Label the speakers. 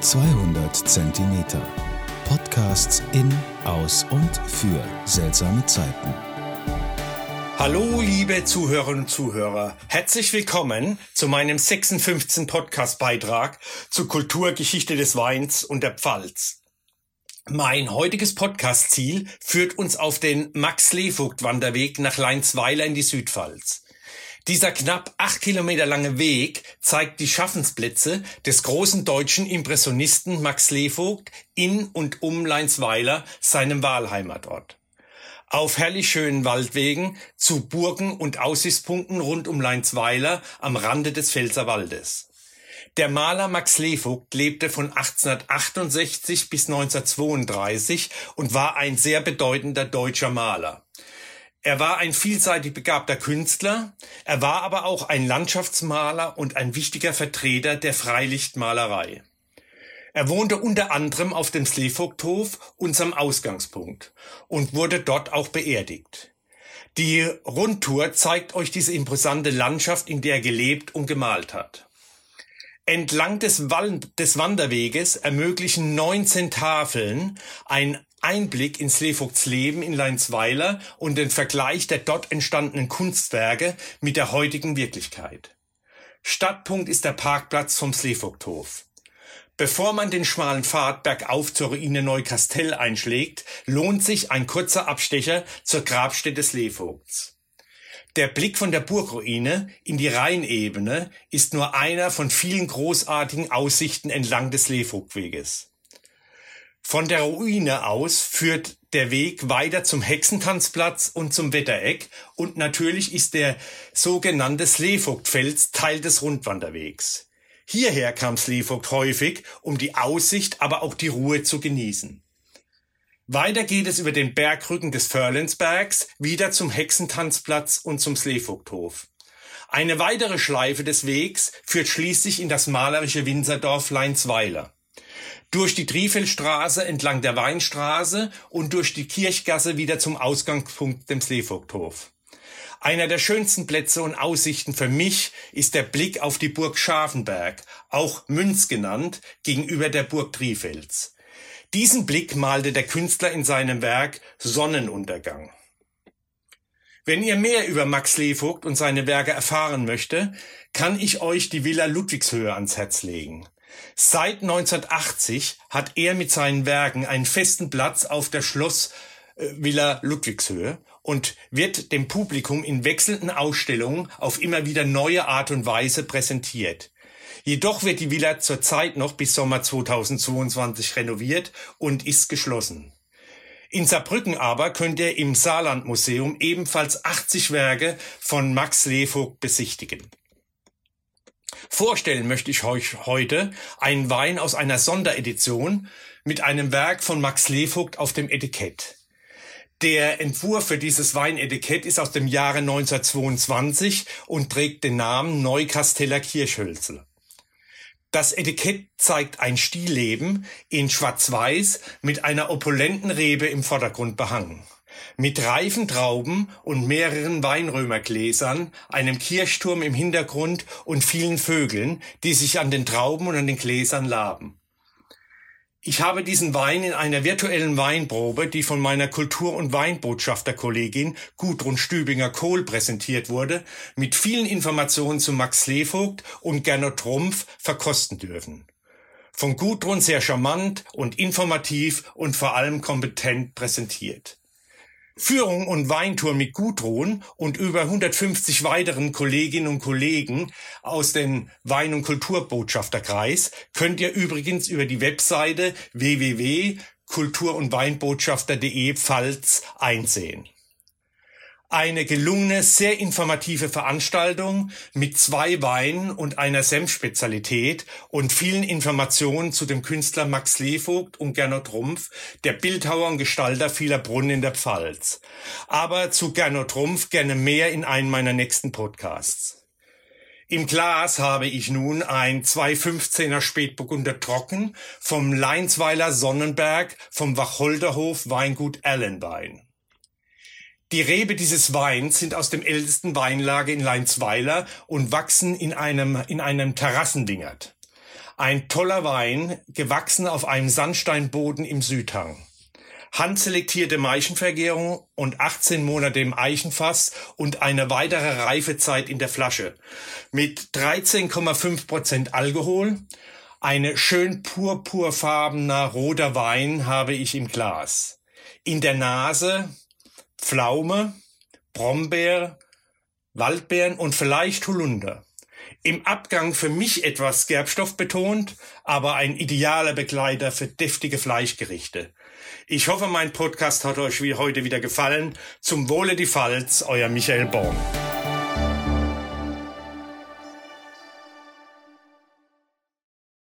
Speaker 1: 200 Zentimeter. Podcasts in, aus und für seltsame Zeiten.
Speaker 2: Hallo, liebe Zuhörerinnen und Zuhörer. Herzlich willkommen zu meinem 56. Podcast-Beitrag zur Kulturgeschichte des Weins und der Pfalz. Mein heutiges Podcast-Ziel führt uns auf den Max-Levogt-Wanderweg nach Leinsweiler in die Südpfalz. Dieser knapp acht Kilometer lange Weg zeigt die Schaffensplätze des großen deutschen Impressionisten Max Levogt in und um Leinsweiler, seinem Wahlheimatort. Auf herrlich schönen Waldwegen zu Burgen und Aussichtspunkten rund um Leinsweiler am Rande des Pfälzerwaldes. Der Maler Max Levogt lebte von 1868 bis 1932 und war ein sehr bedeutender deutscher Maler. Er war ein vielseitig begabter Künstler, er war aber auch ein Landschaftsmaler und ein wichtiger Vertreter der Freilichtmalerei. Er wohnte unter anderem auf dem Sleevogthof, unserem Ausgangspunkt, und wurde dort auch beerdigt. Die Rundtour zeigt euch diese imposante Landschaft, in der er gelebt und gemalt hat. Entlang des, Wand des Wanderweges ermöglichen 19 Tafeln ein Einblick in Slevogts Leben in Leinsweiler und den Vergleich der dort entstandenen Kunstwerke mit der heutigen Wirklichkeit. Stadtpunkt ist der Parkplatz vom Slevogthof. Bevor man den schmalen Pfad bergauf zur Ruine Neukastell einschlägt, lohnt sich ein kurzer Abstecher zur Grabstätte Slevogts. Der Blick von der Burgruine in die Rheinebene ist nur einer von vielen großartigen Aussichten entlang des Levogtweges. Von der Ruine aus führt der Weg weiter zum Hexentanzplatz und zum Wettereck und natürlich ist der sogenannte Slevogtfels Teil des Rundwanderwegs. Hierher kam Slevogt häufig, um die Aussicht, aber auch die Ruhe zu genießen. Weiter geht es über den Bergrücken des Förlensbergs wieder zum Hexentanzplatz und zum Slevogthof. Eine weitere Schleife des Wegs führt schließlich in das malerische Winzerdorf Leinsweiler durch die Triefelstraße entlang der Weinstraße und durch die Kirchgasse wieder zum Ausgangspunkt dem Sleevogthof. Einer der schönsten Plätze und Aussichten für mich ist der Blick auf die Burg Scharfenberg, auch Münz genannt, gegenüber der Burg Trifels. Diesen Blick malte der Künstler in seinem Werk Sonnenuntergang. Wenn ihr mehr über Max Levogt und seine Werke erfahren möchte, kann ich euch die Villa Ludwigshöhe ans Herz legen. Seit 1980 hat er mit seinen Werken einen festen Platz auf der Schlossvilla Ludwigshöhe und wird dem Publikum in wechselnden Ausstellungen auf immer wieder neue Art und Weise präsentiert. Jedoch wird die Villa zurzeit noch bis Sommer 2022 renoviert und ist geschlossen. In Saarbrücken aber könnt ihr im Saarlandmuseum ebenfalls 80 Werke von Max Levogt besichtigen. Vorstellen möchte ich euch heute einen Wein aus einer Sonderedition mit einem Werk von Max Levogt auf dem Etikett. Der Entwurf für dieses Weinetikett ist aus dem Jahre 1922 und trägt den Namen Neukasteller Kirchhölzel. Das Etikett zeigt ein Stillleben in Schwarz-Weiß mit einer opulenten Rebe im Vordergrund behangen mit reifen Trauben und mehreren Weinrömergläsern, einem Kirchturm im Hintergrund und vielen Vögeln, die sich an den Trauben und an den Gläsern laben. Ich habe diesen Wein in einer virtuellen Weinprobe, die von meiner Kultur- und Weinbotschafterkollegin Gudrun Stübinger-Kohl präsentiert wurde, mit vielen Informationen zu Max Levogt und Gernot Trumpf verkosten dürfen. Von Gudrun sehr charmant und informativ und vor allem kompetent präsentiert. Führung und Weintour mit Gudrun und über 150 weiteren Kolleginnen und Kollegen aus dem Wein- und Kulturbotschafterkreis könnt ihr übrigens über die Webseite www.kultur- und Weinbotschafter.de Pfalz einsehen. Eine gelungene, sehr informative Veranstaltung mit zwei Weinen und einer Senfspezialität und vielen Informationen zu dem Künstler Max Levogt und Gernot Rumpf, der Bildhauer und Gestalter vieler Brunnen in der Pfalz. Aber zu Gernot Rumpf gerne mehr in einem meiner nächsten Podcasts. Im Glas habe ich nun ein 215er Spätburgunder Trocken vom Leinsweiler Sonnenberg vom Wacholderhof Weingut Allenwein. Die Rebe dieses Weins sind aus dem ältesten Weinlager in Leinsweiler und wachsen in einem, in einem Terrassendingert. Ein toller Wein, gewachsen auf einem Sandsteinboden im Südhang. Handselektierte Maichenvergärung und 18 Monate im Eichenfass und eine weitere Reifezeit in der Flasche. Mit 13,5 Prozent Alkohol. Eine schön purpurfarbener roter Wein habe ich im Glas. In der Nase Pflaume, Brombeer, Waldbeeren und vielleicht Holunder. Im Abgang für mich etwas Gerbstoff betont, aber ein idealer Begleiter für deftige Fleischgerichte. Ich hoffe, mein Podcast hat euch wie heute wieder gefallen. Zum Wohle die Pfalz, euer Michael Born.